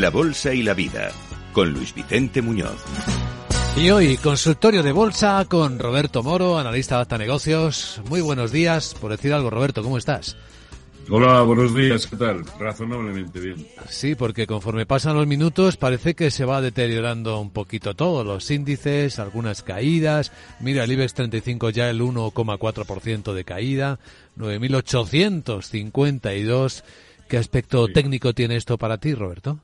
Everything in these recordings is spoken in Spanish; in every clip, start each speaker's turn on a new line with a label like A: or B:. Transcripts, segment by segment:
A: La bolsa y la vida, con Luis Vicente Muñoz.
B: Y hoy, consultorio de bolsa con Roberto Moro, analista de Acta Negocios. Muy buenos días. Por decir algo, Roberto, ¿cómo estás?
C: Hola, buenos días, ¿qué tal? Razonablemente bien.
B: Sí, porque conforme pasan los minutos parece que se va deteriorando un poquito todo. Los índices, algunas caídas. Mira, el IBEX 35 ya el 1,4% de caída. 9.852. ¿Qué aspecto
C: Sí.
B: técnico tiene esto para ti, Roberto?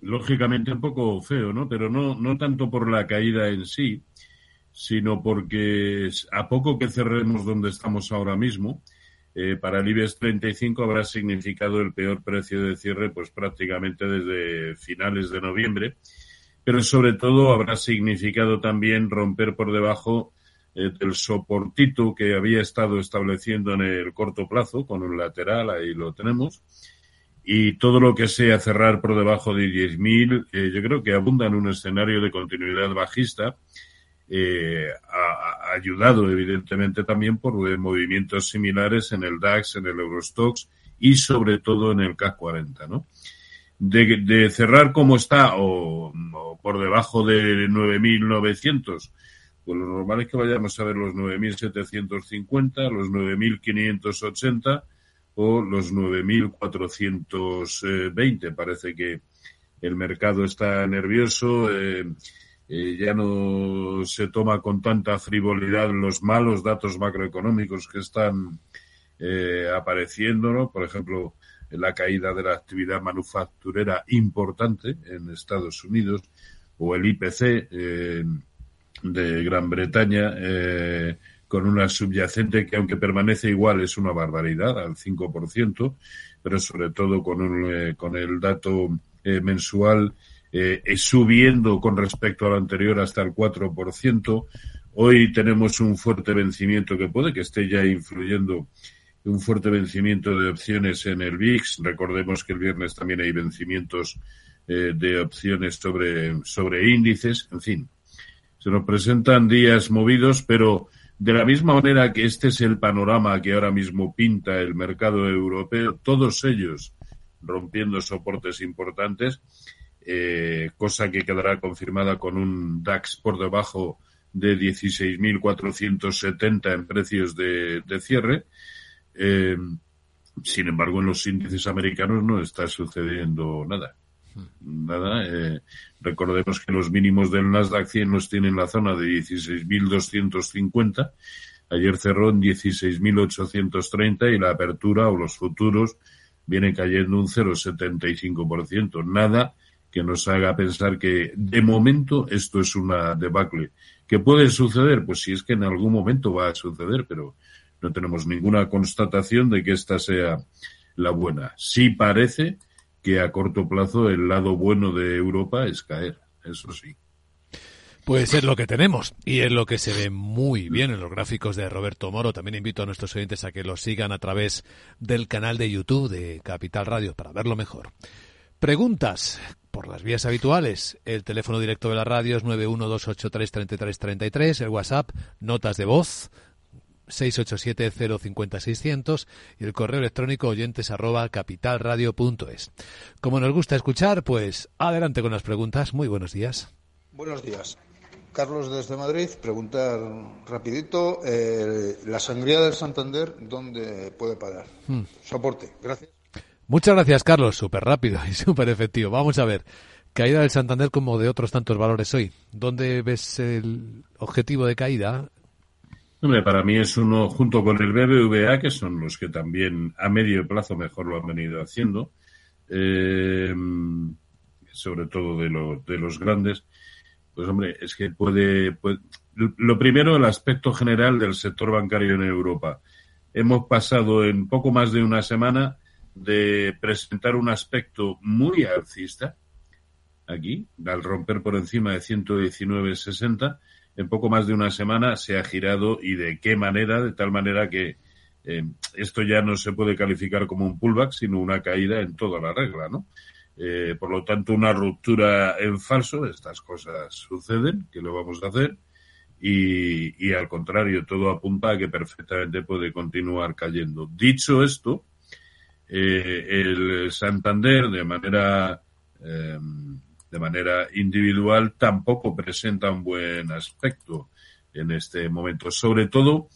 C: Lógicamente un poco feo, ¿no? Pero no, no tanto por la caída en sí, sino porque a poco que cerremos donde estamos ahora mismo, eh, para el IBEX 35 habrá significado el peor precio de cierre pues prácticamente desde finales de noviembre, pero sobre todo habrá significado también romper por debajo eh, del soportito que había estado estableciendo en el corto plazo con un lateral, ahí lo tenemos, y todo lo que sea cerrar por debajo de 10.000, eh, yo creo que abunda en un escenario de continuidad bajista, eh, ha, ha ayudado evidentemente también por eh, movimientos similares en el DAX, en el Eurostox y sobre todo en el CAC 40, ¿no? De, de cerrar como está o por debajo de 9.900, pues lo normal es que vayamos a ver los 9.750, los 9.580 o los 9.420. Parece que el mercado está nervioso, eh, eh, ya no se toma con tanta frivolidad los malos datos macroeconómicos que están eh, apareciendo, ¿no? Por ejemplo, la caída de la actividad manufacturera importante en Estados Unidos o el IPC de Gran Bretaña con una subyacente que aunque permanece igual es una barbaridad al 5%, pero sobre todo con, un, eh, con el dato eh, mensual eh, subiendo con respecto al anterior hasta el 4%. Hoy tenemos un fuerte vencimiento que puede que esté ya influyendo un fuerte vencimiento de opciones en el VIX. Recordemos que el viernes también hay vencimientos eh, de opciones sobre, sobre índices. En fin, se nos presentan días movidos, pero de la misma manera que este es el panorama que ahora mismo pinta el mercado europeo, todos ellos rompiendo soportes importantes, eh, cosa que quedará confirmada con un DAX por debajo de 16.470 en precios de, cierre. Eh, sin embargo, en los índices americanos no está sucediendo nada. Nada. Eh, recordemos que los mínimos del Nasdaq 100 los tiene en la zona de 16.250. Ayer cerró en 16.830 y la apertura o los futuros vienen cayendo un 0,75%. Nada que nos haga pensar que de momento esto es una debacle. ¿Qué puede suceder? Pues si es que en algún momento va a suceder, pero no tenemos ninguna constatación de que esta sea la buena. Sí parece que a corto plazo el lado bueno de Europa es caer, eso sí.
B: Pues es lo que tenemos y es lo que se ve muy bien en los gráficos de Roberto Moro. También invito a nuestros oyentes a que lo sigan a través del canal de YouTube de Capital Radio para verlo mejor. Preguntas por las vías habituales. El teléfono directo de la radio es 912833333, el WhatsApp, notas de voz 687-050-600 y el correo electrónico oyentes arroba capitalradio.es. Como nos gusta escuchar, pues adelante con las preguntas. Muy buenos días.
D: Buenos días. Carlos desde Madrid, preguntar rapidito, eh, la sangría del Santander, ¿dónde puede parar?
B: Hmm.
D: Soporte, gracias.
B: Muchas gracias, Carlos. Súper rápido y súper efectivo. Vamos a ver. Caída del Santander como de otros tantos valores hoy. ¿Dónde ves el objetivo de caída?
C: Hombre, para mí es uno, junto con el BBVA, que son los que también a medio plazo mejor lo han venido haciendo, eh, sobre todo de, lo- de los grandes, pues hombre, es que puede, puede- Lo primero, el aspecto general del sector bancario en Europa. Hemos pasado en poco más de una semana de presentar un aspecto muy alcista, aquí, al romper por encima de 119.60, en poco más de una semana se ha girado y de qué manera, de tal manera que eh, esto ya no se puede calificar como un pullback, sino una caída en toda la regla, ¿no? Eh, por lo tanto, una ruptura en falso, estas cosas suceden, que lo vamos a hacer, y, y al contrario, todo apunta a que perfectamente puede continuar cayendo. Dicho esto, eh, el Santander de manera eh, de manera individual tampoco presenta un buen aspecto en este momento, sobre todo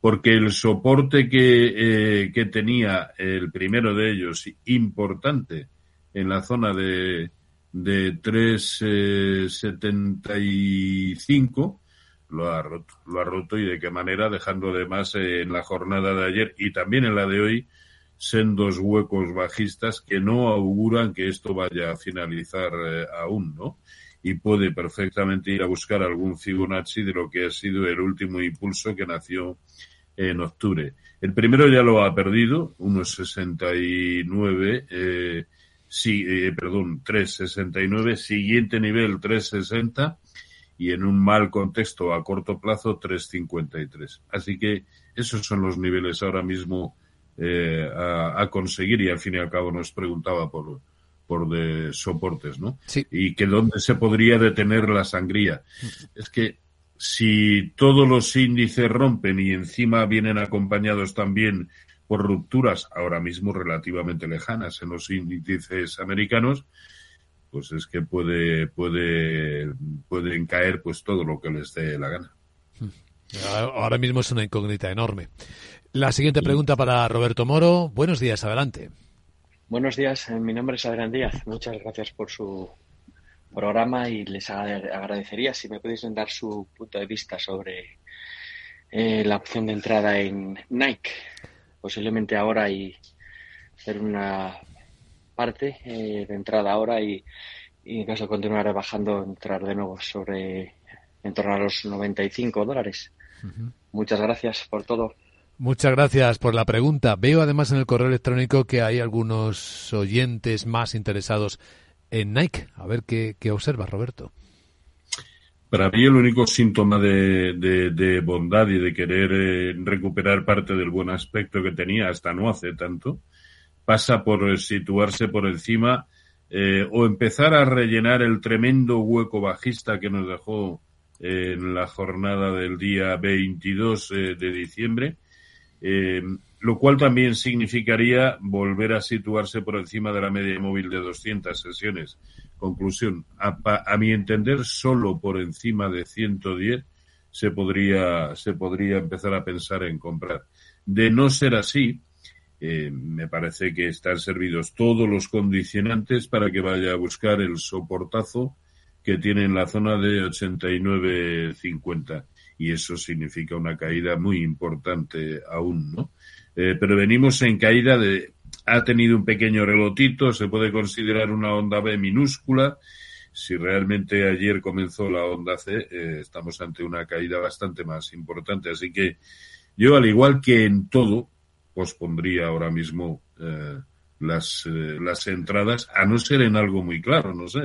C: porque el soporte que, eh, que tenía el primero de ellos importante en la zona de, de 3,75 lo ha roto, lo ha roto y de qué manera, dejando además eh, en la jornada de ayer y también en la de hoy sendos huecos bajistas que no auguran que esto vaya a finalizar eh, aún, ¿no? Y puede perfectamente ir a buscar algún Fibonacci de lo que ha sido el último impulso que nació en octubre. El primero ya lo ha perdido, unos 69, eh, sí, eh, perdón, 369, siguiente nivel 360 y en un mal contexto a corto plazo 353. Así que esos son los niveles ahora mismo eh, a, a, conseguir y al fin y al cabo nos preguntaba por, por de soportes, ¿no?
B: Sí.
C: Y que dónde se podría detener la sangría. Es que si todos los índices rompen y encima vienen acompañados también por rupturas ahora mismo relativamente lejanas en los índices americanos, pues es que puede, puede, pueden caer pues todo lo que les dé la gana.
B: Ahora mismo es una incógnita enorme. La siguiente pregunta para Roberto Moro. Buenos días, adelante.
E: Buenos días, mi nombre es Adrián Díaz. Muchas gracias por su programa y les agradecería si me podéis dar su punto de vista sobre eh, la opción de entrada en Nike. Posiblemente ahora y hacer una parte eh, de entrada ahora y, y en caso de continuar bajando, entrar de nuevo sobre en torno a los 95 dólares. Uh -huh. Muchas gracias por todo.
B: Muchas gracias por la pregunta. Veo además en el correo electrónico que hay algunos oyentes más interesados en Nike. A ver qué, qué observas, Roberto.
C: Para mí el único síntoma de, de, de bondad y de querer eh, recuperar parte del buen aspecto que tenía hasta no hace tanto pasa por situarse por encima eh, o empezar a rellenar el tremendo hueco bajista que nos dejó eh, en la jornada del día 22 eh, de diciembre, eh, lo cual también significaría volver a situarse por encima de la media móvil de 200 sesiones. Conclusión, a, a mi entender, solo por encima de 110 se podría, se podría empezar a pensar en comprar. De no ser así, eh, me parece que están servidos todos los condicionantes para que vaya a buscar el soportazo que tiene en la zona de 89.50 y eso significa una caída muy importante aún, ¿no? Eh, pero venimos en caída de ha tenido un pequeño relotito, se puede considerar una onda B minúscula. Si realmente ayer comenzó la onda C, eh, estamos ante una caída bastante más importante. Así que yo, al igual que en todo, pospondría ahora mismo eh, las, eh, las entradas, a no ser en algo muy claro, no sé,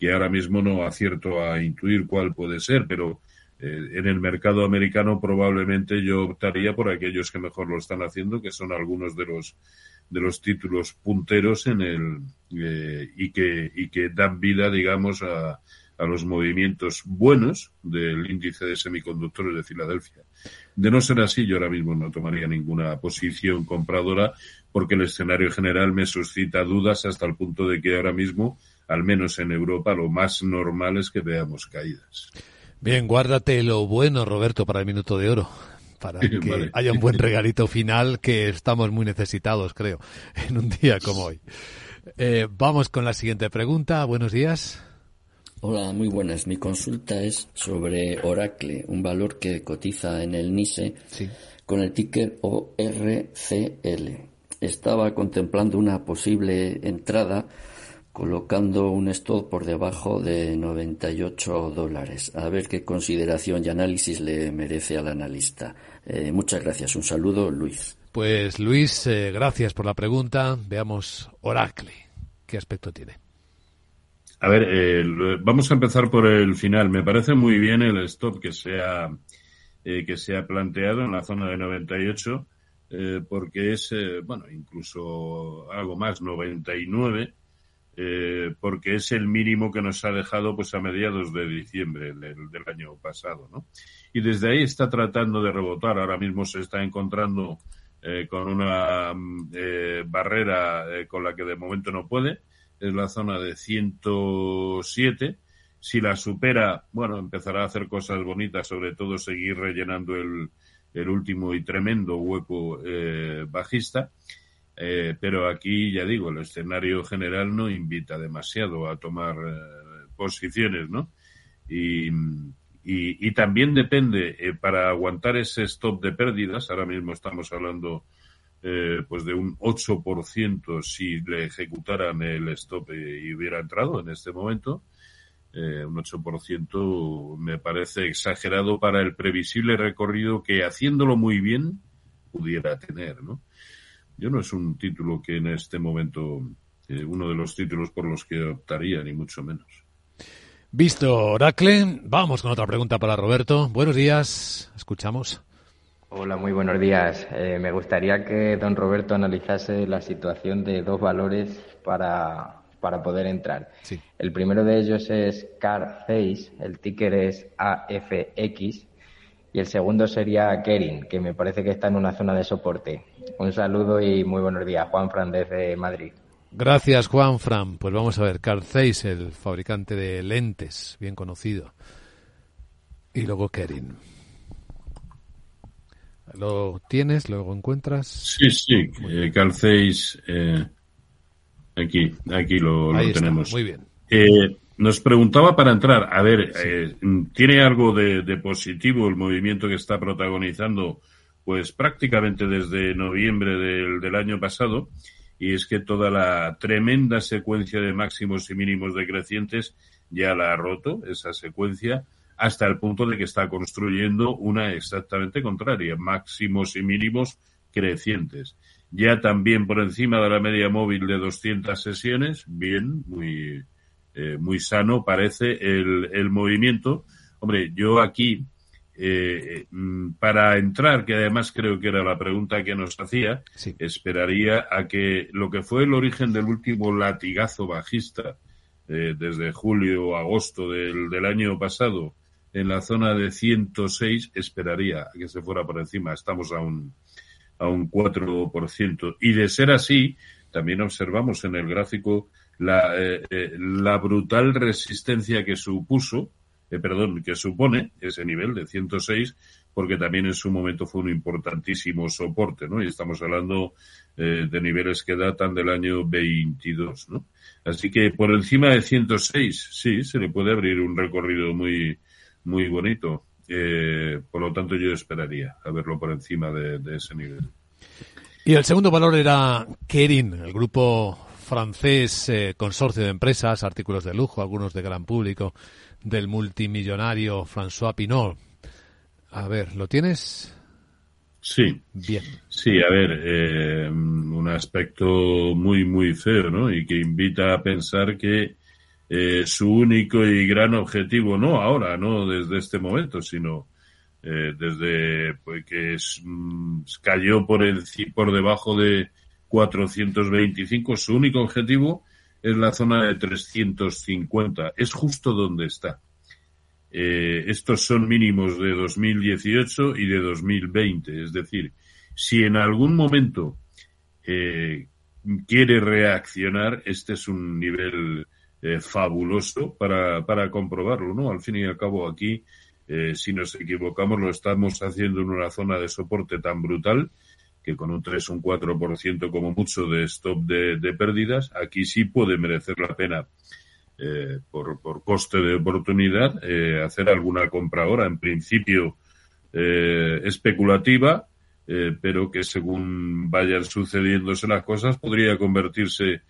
C: que ahora mismo no acierto a intuir cuál puede ser, pero eh, en el mercado americano probablemente yo optaría por aquellos que mejor lo están haciendo, que son algunos de los de los títulos punteros en el eh, y que y que dan vida, digamos, a, a los movimientos buenos del índice de semiconductores de Filadelfia. De no ser así, yo ahora mismo no tomaría ninguna posición compradora porque el escenario general me suscita dudas hasta el punto de que ahora mismo, al menos en Europa, lo más normal es que veamos caídas.
B: Bien, guárdate lo bueno, Roberto, para el minuto de oro. Para que
C: Vale.
B: haya un buen regalito final que estamos muy necesitados, creo, en un día como hoy. Eh, vamos con la siguiente pregunta. Buenos días.
F: Hola, muy buenas. Mi consulta es sobre Oracle, un valor que cotiza en el NISE
B: Sí.
F: con el ticker ORCL. Estaba contemplando una posible entrada colocando un stop por debajo de 98 dólares. A ver qué consideración y análisis le merece al analista. Eh, muchas gracias. Un saludo, Luis.
B: Pues Luis, eh, gracias por la pregunta. Veamos Oracle. ¿Qué aspecto tiene?
C: A ver, eh, vamos a empezar por el final. Me parece muy bien el stop que se ha, eh, que se ha planteado en la zona de 98, eh, porque es, eh, bueno, incluso algo más, 99, eh, porque es el mínimo que nos ha dejado pues a mediados de diciembre del, año pasado, ¿no? Y desde ahí está tratando de rebotar. Ahora mismo se está encontrando eh, con una mm, eh, barrera eh, con la que de momento no puede. Es la zona de 107. Si la supera, bueno, empezará a hacer cosas bonitas, sobre todo seguir rellenando el, el último y tremendo hueco eh, bajista. Eh, pero aquí, ya digo, el escenario general no invita demasiado a tomar eh, posiciones, ¿no? Y, y, también depende, eh, para aguantar ese stop de pérdidas, ahora mismo estamos hablando eh, pues de un 8% si le ejecutaran el stop y hubiera entrado en este momento. Eh, un 8% me parece exagerado para el previsible recorrido que haciéndolo muy bien pudiera tener, ¿no? Yo no es un título que en este momento, eh, uno de los títulos por los que optaría, ni mucho menos.
B: Visto Oracle, vamos con otra pregunta para Roberto. Buenos días. Escuchamos.
G: Hola, muy buenos días. Eh, me gustaría que don Roberto analizase la situación de dos valores para, para poder entrar.
B: Sí.
G: El primero de ellos es CarFace, el ticker es AFX, y el segundo sería Kerin, que me parece que está en una zona de soporte. Un saludo y muy buenos días, Juan Fran desde Madrid.
B: Gracias, Juan Fran. Pues vamos a ver, Carl Zeiss, el fabricante de lentes, bien conocido. Y luego Kerin. ¿Lo tienes? ¿Lo encuentras?
C: Sí, sí, eh, calcéis eh, aquí, aquí lo, lo
B: Ahí está,
C: tenemos.
B: muy bien.
C: Eh, nos preguntaba para entrar, a ver, eh, ¿tiene algo de, de positivo el movimiento que está protagonizando? Pues prácticamente desde noviembre del, del año pasado, y es que toda la tremenda secuencia de máximos y mínimos decrecientes ya la ha roto, esa secuencia, hasta el punto de que está construyendo una exactamente contraria, máximos y mínimos crecientes. Ya también por encima de la media móvil de 200 sesiones, bien, muy, eh, muy sano parece el, el movimiento. Hombre, yo aquí, eh, mm, para entrar, que además creo que era la pregunta que nos hacía,
B: Sí.
C: esperaría a que lo que fue el origen del último latigazo bajista eh, desde julio agosto del, del año pasado en la zona de 106 esperaría a que se fuera por encima. Estamos a un, a un 4%. Y de ser así, también observamos en el gráfico la, eh, eh, la brutal resistencia que supuso, eh, perdón, que supone ese nivel de 106, porque también en su momento fue un importantísimo soporte, ¿no? Y estamos hablando eh, de niveles que datan del año 22, ¿no? Así que por encima de 106, sí, se le puede abrir un recorrido muy, muy bonito. Por lo tanto, yo esperaría a verlo por encima de, de ese nivel.
B: Y el segundo valor era Kerin, el grupo francés eh, consorcio de empresas, artículos de lujo, algunos de gran público, del multimillonario François Pinot. A ver, ¿lo tienes?
C: Sí,
B: Bien.
C: sí, a ver, eh, un aspecto muy, muy feo, ¿no? Y que invita a pensar que eh, su único y gran objetivo, no ahora, no desde este momento, sino eh, desde pues, que es, mm, cayó por, enci- por debajo de 425, su único objetivo es la zona de 350. Es justo donde está. Eh, estos son mínimos de 2018 y de 2020. Es decir, si en algún momento eh, quiere reaccionar, este es un nivel eh, fabuloso para, para comprobarlo, ¿no? Al fin y al cabo aquí, eh, si nos equivocamos, lo estamos haciendo en una zona de soporte tan brutal que con un 3 o un 4% como mucho de stop de, pérdidas, aquí sí puede merecer la pena eh, por, por coste de oportunidad eh, hacer alguna compra ahora. En principio eh, especulativa, pero que según vayan sucediéndose las cosas podría convertirse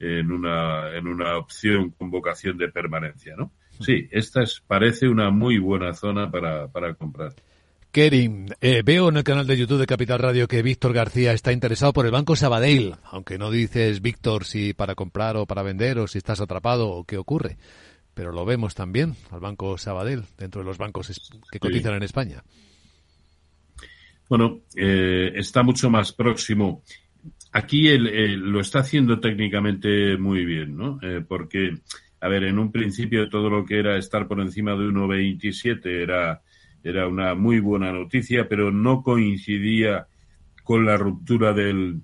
C: en una, en una opción con vocación de permanencia, ¿no? Sí, esta es, parece una muy buena zona para, para comprar.
B: Kerim, eh, veo en el canal de YouTube de Capital Radio que Víctor García está interesado por el Banco Sabadell, aunque no dices, Víctor, si para comprar o para vender o si estás atrapado o qué ocurre. Pero lo vemos también al Banco Sabadell, dentro de los bancos que cotizan en España.
C: Bueno, eh, está mucho más próximo. Aquí él, él lo está haciendo técnicamente muy bien, ¿no? Eh, porque, a ver, en un principio todo lo que era estar por encima de 1,27 era, era una muy buena noticia, pero no coincidía con la ruptura del,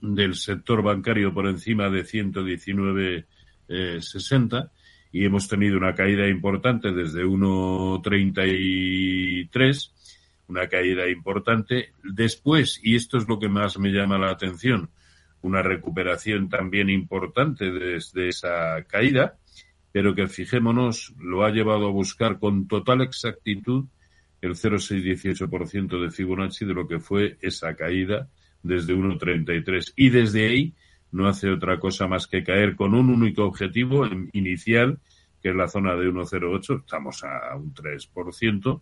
C: del sector bancario por encima de 119,60 y hemos tenido una caída importante desde 1,33 una caída importante. Después, y esto es lo que más me llama la atención, una recuperación también importante desde esa caída, pero que fijémonos, lo ha llevado a buscar con total exactitud el 0,618% de Fibonacci de lo que fue esa caída desde 1,33. Y desde ahí no hace otra cosa más que caer con un único objetivo inicial, que es la zona de 1,08, estamos a un 3%,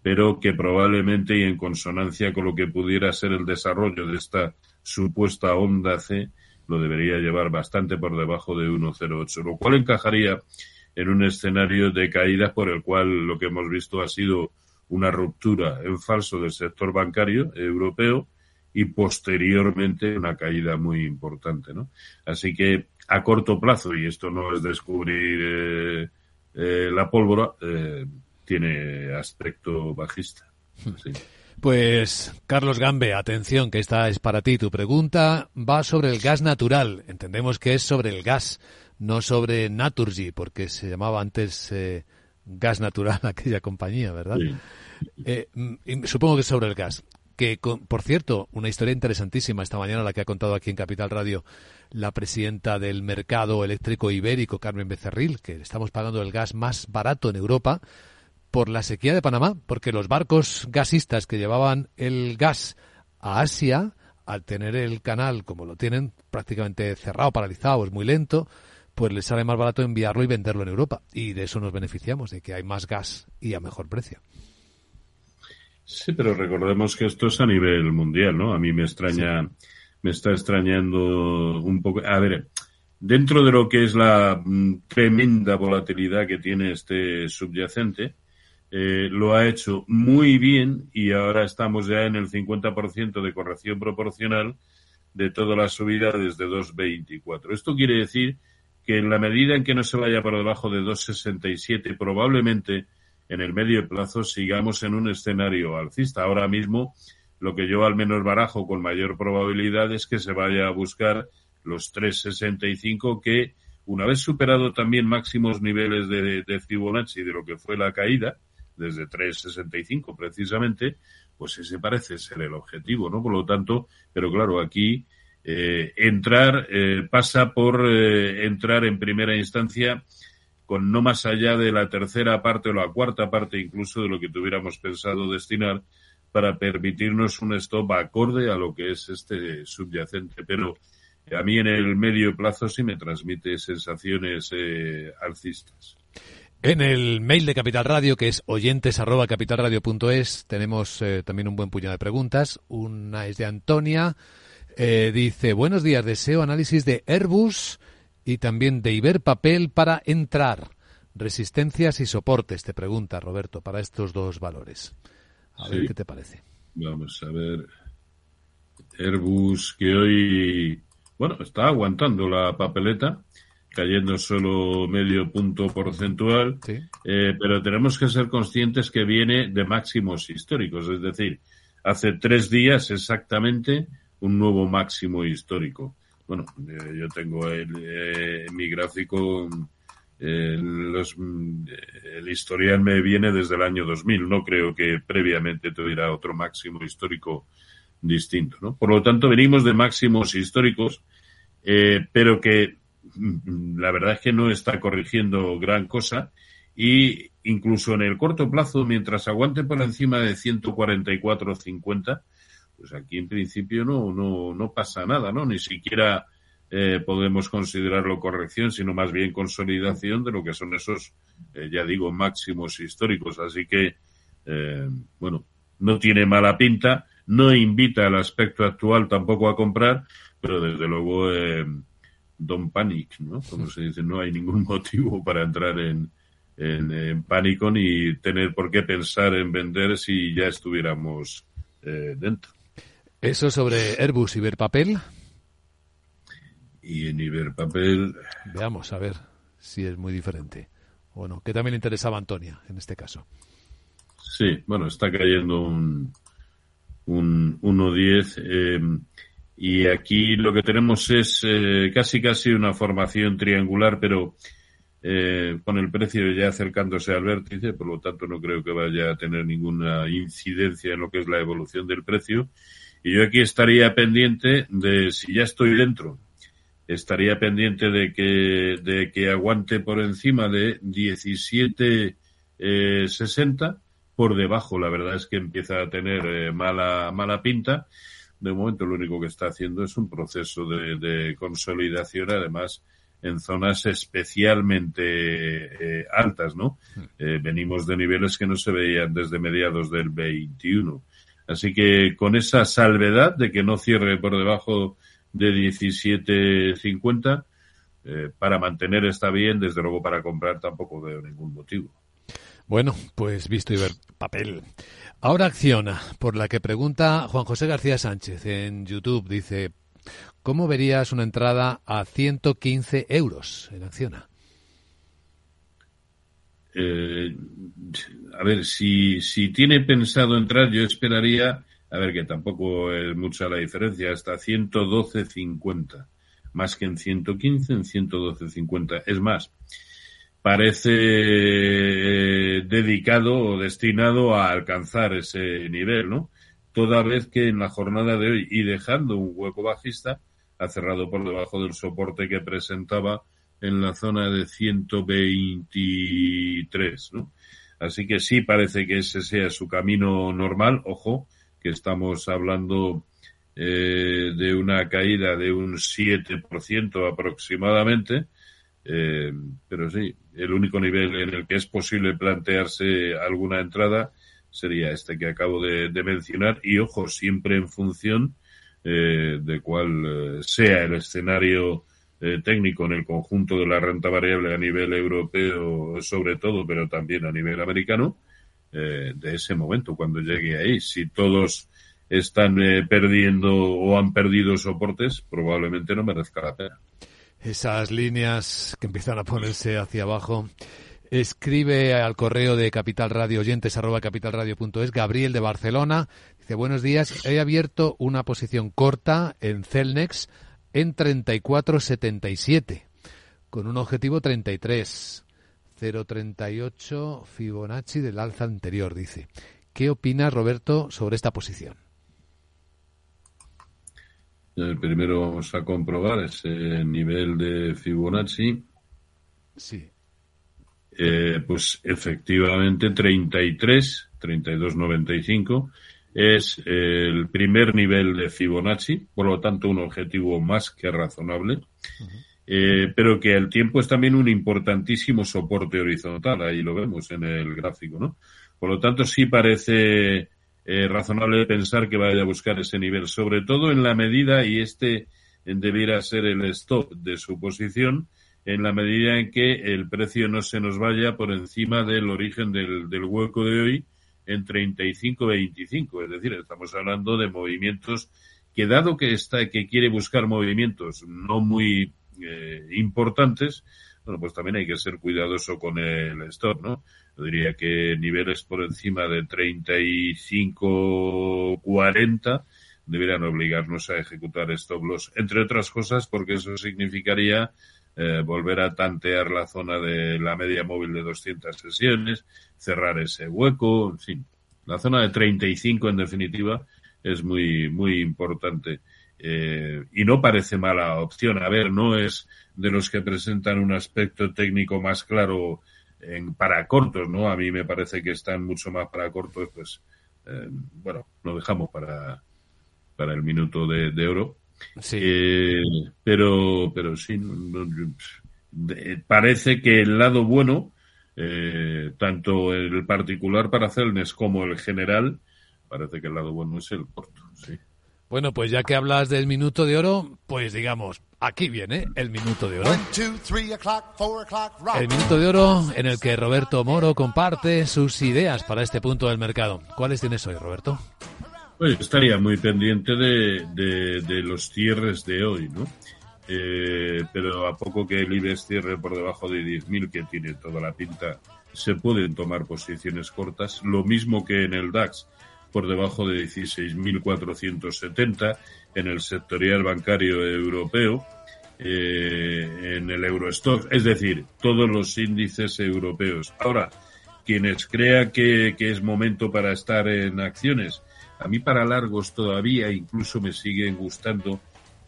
C: pero que probablemente y en consonancia con lo que pudiera ser el desarrollo de esta supuesta onda C, lo debería llevar bastante por debajo de 1,08, lo cual encajaría en un escenario de caída por el cual lo que hemos visto ha sido una ruptura en falso del sector bancario europeo y posteriormente una caída muy importante, ¿no? Así que a corto plazo, y esto no es descubrir eh, eh, la pólvora, eh, tiene aspecto bajista. Sí.
B: Pues, Carlos Gambe, atención, que esta es para ti. Tu pregunta va sobre el gas natural. Entendemos que es sobre el gas, no sobre Naturgy, porque se llamaba antes eh, Gas Natural aquella compañía, ¿verdad?
C: Sí.
B: Eh, supongo que es sobre el gas. Que, con- por cierto, una historia interesantísima esta mañana la que ha contado aquí en Capital Radio la presidenta del mercado eléctrico ibérico, Carmen Becerril, que estamos pagando el gas más barato en Europa por la sequía de Panamá, porque los barcos gasistas que llevaban el gas a Asia, al tener el canal como lo tienen prácticamente cerrado, paralizado, es muy lento, pues les sale más barato enviarlo y venderlo en Europa. Y de eso nos beneficiamos, de que hay más gas y a mejor precio.
C: Sí, pero recordemos que esto es a nivel mundial, ¿no? A mí me extraña, me está extrañando un poco. A ver, dentro de lo que es la mm, tremenda volatilidad que tiene este subyacente, eh, lo ha hecho muy bien y ahora estamos ya en el 50% de corrección proporcional de toda la subida desde 2.24. Esto quiere decir que en la medida en que no se vaya por debajo de 2.67, probablemente en el medio plazo sigamos en un escenario alcista. Ahora mismo, lo que yo al menos barajo con mayor probabilidad es que se vaya a buscar los 3.65 que, una vez superado también máximos niveles de, de Fibonacci de lo que fue la caída, desde 3.65 precisamente, pues ese parece ser el objetivo, ¿no? Por lo tanto, pero claro, aquí eh, entrar eh, pasa por eh, entrar en primera instancia con no más allá de la tercera parte o la cuarta parte incluso de lo que tuviéramos pensado destinar para permitirnos un stop acorde a lo que es este subyacente. Pero a mí en el medio plazo sí me transmite sensaciones eh, alcistas.
B: En el mail de Capital Radio, que es oyentes arroba capitalradio.es, tenemos eh, también un buen puñado de preguntas. Una es de Antonia. Eh, dice, buenos días, deseo análisis de Airbus y también de Iberpapel para entrar. Resistencias y soportes, te pregunta Roberto, para estos dos valores. A ver qué te parece.
C: Vamos a ver. Airbus, que hoy, bueno, está aguantando la papeleta, cayendo solo medio punto porcentual,
B: Sí.
C: eh, pero tenemos que ser conscientes que viene de máximos históricos, es decir, hace tres días exactamente un nuevo máximo histórico. Bueno, eh, yo tengo el, eh, mi gráfico, los, mm, el historial me viene desde el año 2000, no creo que previamente tuviera otro máximo histórico distinto, ¿no? Por lo tanto, venimos de máximos históricos, pero que la verdad es que no está corrigiendo gran cosa y incluso en el corto plazo, mientras aguante por encima de 144.50, pues aquí en principio no, no, no pasa nada, ¿no? Ni siquiera eh, podemos considerarlo corrección, sino más bien consolidación de lo que son esos, eh, ya digo, máximos históricos. Así que, eh, bueno, no tiene mala pinta, no invita al aspecto actual tampoco a comprar, pero desde luego, eh, don't panic, ¿no? Como se dice, no hay ningún motivo para entrar en, en, en pánico ni tener por qué pensar en vender si ya estuviéramos eh, dentro.
B: Eso sobre Airbus y Iberpapel.
C: Y en Iberpapel,
B: Veamos a ver si es muy diferente. O no, que también le interesaba a Antonia en este caso.
C: sí, bueno, está cayendo un, un 1.10 eh, y aquí lo que tenemos es eh, casi casi una formación triangular, pero eh, con el precio ya acercándose al vértice, por lo tanto no creo que vaya a tener ninguna incidencia en lo que es la evolución del precio. Y yo aquí estaría pendiente de si ya estoy dentro, estaría pendiente de que, de que aguante por encima de 17.60. Eh, 60. por debajo, la verdad es que empieza a tener eh, mala, mala pinta. De momento lo único que está haciendo es un proceso de, de consolidación, además en zonas especialmente eh, altas, ¿no? Eh, venimos de niveles que no se veían desde mediados del 21. Así que con esa salvedad de que no cierre por debajo de 17.50, eh, para mantener está bien, desde luego para comprar tampoco veo ningún motivo.
B: Bueno, pues visto y ver papel. Ahora acciona, por la que pregunta Juan José García Sánchez en YouTube. Dice, ¿cómo verías una entrada a 115 euros en acciona?
C: Eh, a ver, si, si tiene pensado entrar, yo esperaría, a ver, que tampoco es mucha la diferencia, hasta 112.50. Más que en 115, en 112.50. Es más, parece eh, dedicado o destinado a alcanzar ese nivel, ¿no? Toda vez que en la jornada de hoy y dejando un hueco bajista, ha cerrado por debajo del soporte que presentaba en la zona de 123, ¿no? Así que sí parece que ese sea su camino normal. Ojo, que estamos hablando eh, de una caída de un 7% aproximadamente. Eh, pero sí, el único nivel en el que es posible plantearse alguna entrada sería este que acabo de, mencionar. Y ojo, siempre en función eh, de cuál eh, sea el escenario eh, técnico en el conjunto de la renta variable a nivel europeo, sobre todo, pero también a nivel americano, eh, de ese momento, cuando llegue ahí. Si todos están perdiendo o han perdido soportes, probablemente no merezca la pena.
B: Esas líneas que empiezan a ponerse hacia abajo. Escribe al correo de Capital Radio oyentes arroba capitalradio.es Gabriel de Barcelona. Dice, buenos días, he abierto una posición corta en Celnex en 34.77 con un objetivo 33. 0.38 Fibonacci del alza anterior, dice. ¿Qué opina Roberto sobre esta posición?
C: Eh, primero vamos a comprobar ese nivel de Fibonacci.
B: Sí.
C: Eh, pues efectivamente 33, 32.95 es el primer nivel de Fibonacci, por lo tanto un objetivo más que razonable, eh, pero que al tiempo es también un importantísimo soporte horizontal, ahí lo vemos en el gráfico, ¿no? Por lo tanto sí parece eh, razonable pensar que vaya a buscar ese nivel, sobre todo en la medida, y este debiera ser el stop de su posición, en la medida en que el precio no se nos vaya por encima del origen del, del hueco de hoy en 35-25. Es decir, estamos hablando de movimientos que dado que está, que quiere buscar movimientos no muy eh, importantes, bueno, pues también hay que ser cuidadoso con el stop, ¿no? Yo diría que niveles por encima de 35, 40 deberían obligarnos a ejecutar stop loss, entre otras cosas porque eso significaría eh, volver a tantear la zona de la media móvil de 200 sesiones, cerrar ese hueco, en fin. La zona de 35, en definitiva, es muy, muy importante. Eh, y no parece mala opción. A ver, no es de los que presentan un aspecto técnico más claro en, para cortos, ¿no? A mí me parece que están mucho más para cortos, pues, eh, bueno, lo dejamos para, para el minuto de, de oro.
B: Sí.
C: Eh, pero, pero sí, no- no- parece que el lado bueno, eh, tanto el particular para Celnes como el general, parece que el lado bueno es el corto, sí.
B: Bueno, pues ya que hablas del minuto de oro, pues digamos, aquí viene el minuto de oro. El minuto de oro en el que Roberto Moro comparte sus ideas para este punto del mercado. ¿Cuáles tienes hoy, Roberto?
C: Pues estaría muy pendiente de, de, de los cierres de hoy, ¿no? Eh, pero a poco que el IBEX cierre por debajo de 10.000, que tiene toda la pinta, se pueden tomar posiciones cortas. Lo mismo que en el DAX, por debajo de 16.470, en el sectorial bancario europeo, eh, en el Eurostock, es decir, todos los índices europeos. Ahora, quienes crean que, que es momento para estar en acciones, a mí para largos todavía incluso me siguen gustando,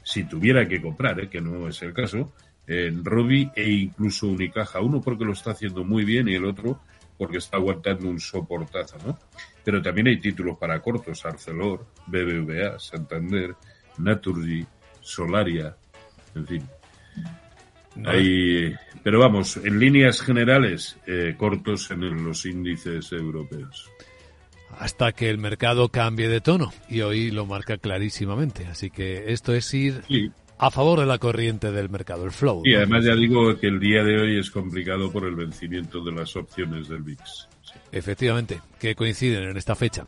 C: si tuviera que comprar, ¿eh? que no es el caso, en Robi e incluso Unicaja. Uno porque lo está haciendo muy bien y el otro porque está aguantando un soportazo, ¿no? Pero también hay títulos para cortos, Arcelor, BBVA, Santander, Naturgy, Solaria, en fin.
B: No,
C: Hay, pero vamos, en líneas generales, eh, cortos en los índices europeos.
B: Hasta que el mercado cambie de tono. Y hoy lo marca clarísimamente. Así que esto es ir
C: Sí,
B: a favor de la corriente del mercado, el flow.
C: y
B: ¿no?
C: además ya digo que el día de hoy es complicado por el vencimiento de las opciones del VIX. Sí.
B: Efectivamente, que coinciden en esta fecha.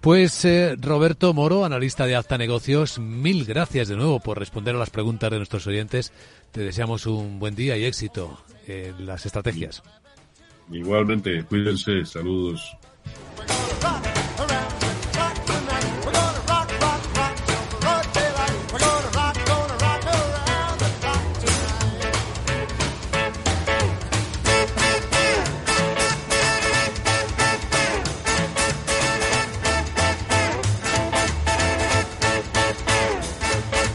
B: Pues eh, Roberto Moro, analista de Alta Negocios, mil gracias de nuevo por responder a las preguntas de nuestros oyentes. Te deseamos un buen día y éxito en las estrategias.
C: Igualmente, cuídense, saludos.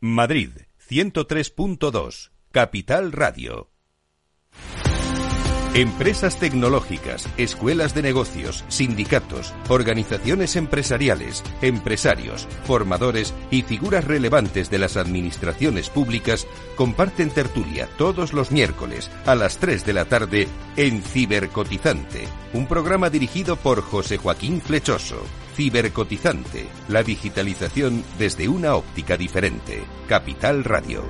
H: Madrid, 103.2. Capital Radio. Empresas tecnológicas, escuelas de negocios, sindicatos, organizaciones empresariales, empresarios, formadores y figuras relevantes de las administraciones públicas comparten tertulia todos los miércoles a las 3 de la tarde en Cibercotizante, un programa dirigido por José Joaquín Flechoso. Cibercotizante, la digitalización desde una óptica diferente. Capital Radio.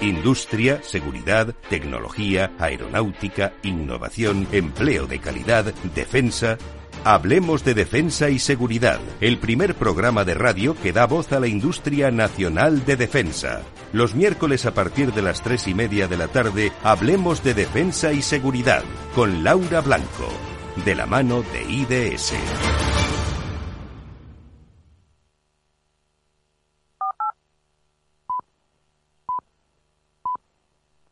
H: Industria, seguridad, tecnología, aeronáutica, innovación, empleo de calidad, defensa. Hablemos de defensa y seguridad, el primer programa de radio que da voz a la industria nacional de defensa. Los miércoles a partir de las tres y media de la tarde, hablemos de defensa y seguridad con Laura Blanco. De la mano de IDS.